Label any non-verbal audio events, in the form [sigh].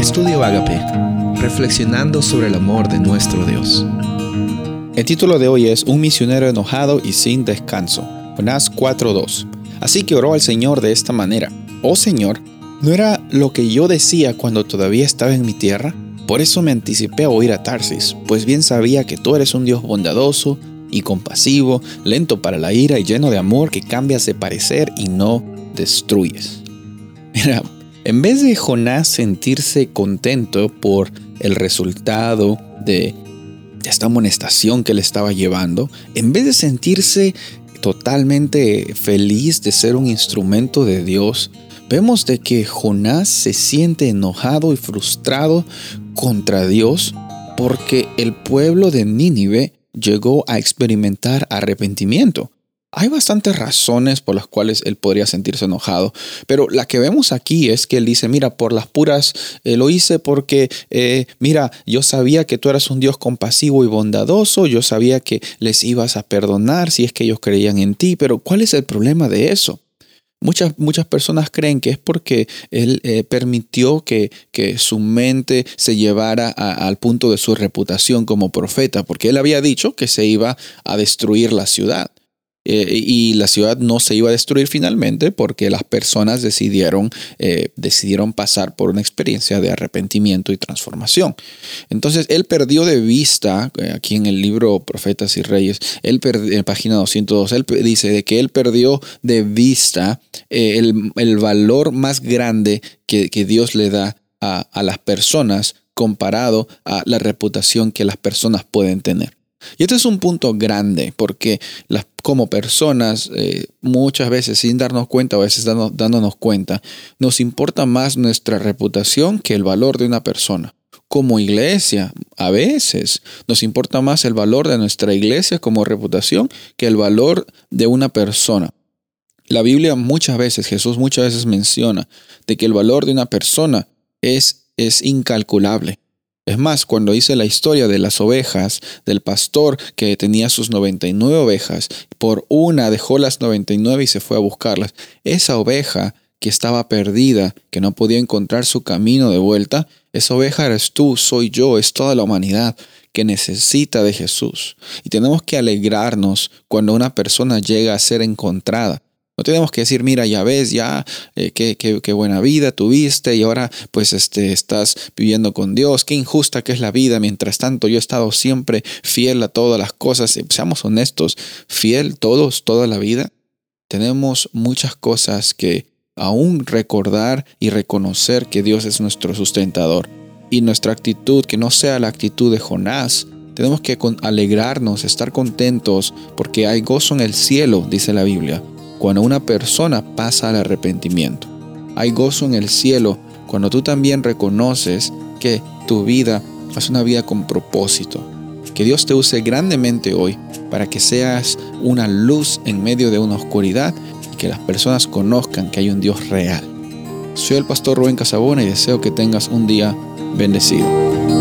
Estudio Agape, reflexionando sobre el amor de nuestro Dios. El título de hoy es Un misionero enojado y sin descanso. Jonás 4:2. Así que oró al Señor de esta manera: Oh Señor, ¿no era lo que yo decía cuando todavía estaba en mi tierra? Por eso me anticipé a oír a Tarsis, pues bien sabía que tú eres un Dios bondadoso y compasivo, lento para la ira y lleno de amor que cambias de parecer y no destruyes. [laughs] Mira, en vez de Jonás sentirse contento por el resultado de esta amonestación que le estaba llevando, en vez de sentirse totalmente feliz de ser un instrumento de Dios, vemos de que Jonás se siente enojado y frustrado contra Dios porque el pueblo de Nínive llegó a experimentar arrepentimiento. Hay bastantes razones por las cuales él podría sentirse enojado, pero la que vemos aquí es que él dice, mira, por las puras, eh, lo hice porque, eh, mira, yo sabía que tú eras un Dios compasivo y bondadoso, yo sabía que les ibas a perdonar si es que ellos creían en ti, pero ¿cuál es el problema de eso? Muchas, muchas personas creen que es porque él eh, permitió que, que, su mente se llevara al punto de su reputación como profeta, porque él había dicho que se iba a destruir la ciudad. Eh, y la ciudad no se iba a destruir finalmente porque las personas decidieron, eh, decidieron pasar por una experiencia de arrepentimiento y transformación. Entonces él perdió de vista, eh, aquí en el libro Profetas y Reyes, página 202, él dice de que él perdió de vista el, el, valor más grande que, que Dios le da a, a las personas comparado a la reputación que las personas pueden tener. Y este es un punto grande porque las, como personas, eh, muchas veces sin darnos cuenta, a veces dándonos cuenta, nos importa más nuestra reputación que el valor de una persona. Como iglesia, a veces nos importa más el valor de nuestra iglesia como reputación que el valor de una persona. La Biblia muchas veces, Jesús muchas veces menciona de que el valor de una persona es, es incalculable. Es más, cuando hice la historia de las ovejas, del pastor que tenía sus 99 ovejas, por una dejó las 99 y se fue a buscarlas, esa oveja que estaba perdida, que no podía encontrar su camino de vuelta, esa oveja eres tú, soy yo, es toda la humanidad que necesita de Jesús. Y tenemos que alegrarnos cuando una persona llega a ser encontrada. No tenemos que decir, mira, ya ves, ya, eh, qué, qué, buena vida tuviste y ahora pues este, estás viviendo con Dios, qué injusta que es la vida. Mientras tanto, yo he estado siempre fiel a todas las cosas. Seamos honestos, fiel todos, toda la vida. Tenemos muchas cosas que aún recordar y reconocer que Dios es nuestro sustentador. Y nuestra actitud, que no sea la actitud de Jonás, tenemos que alegrarnos, estar contentos, porque hay gozo en el cielo, dice la Biblia cuando una persona pasa al arrepentimiento. Hay gozo en el cielo cuando tú también reconoces que tu vida es una vida con propósito. Que Dios te use grandemente hoy para que seas una luz en medio de una oscuridad y que las personas conozcan que hay un Dios real. Soy el pastor Rubén Casabona y deseo que tengas un día bendecido.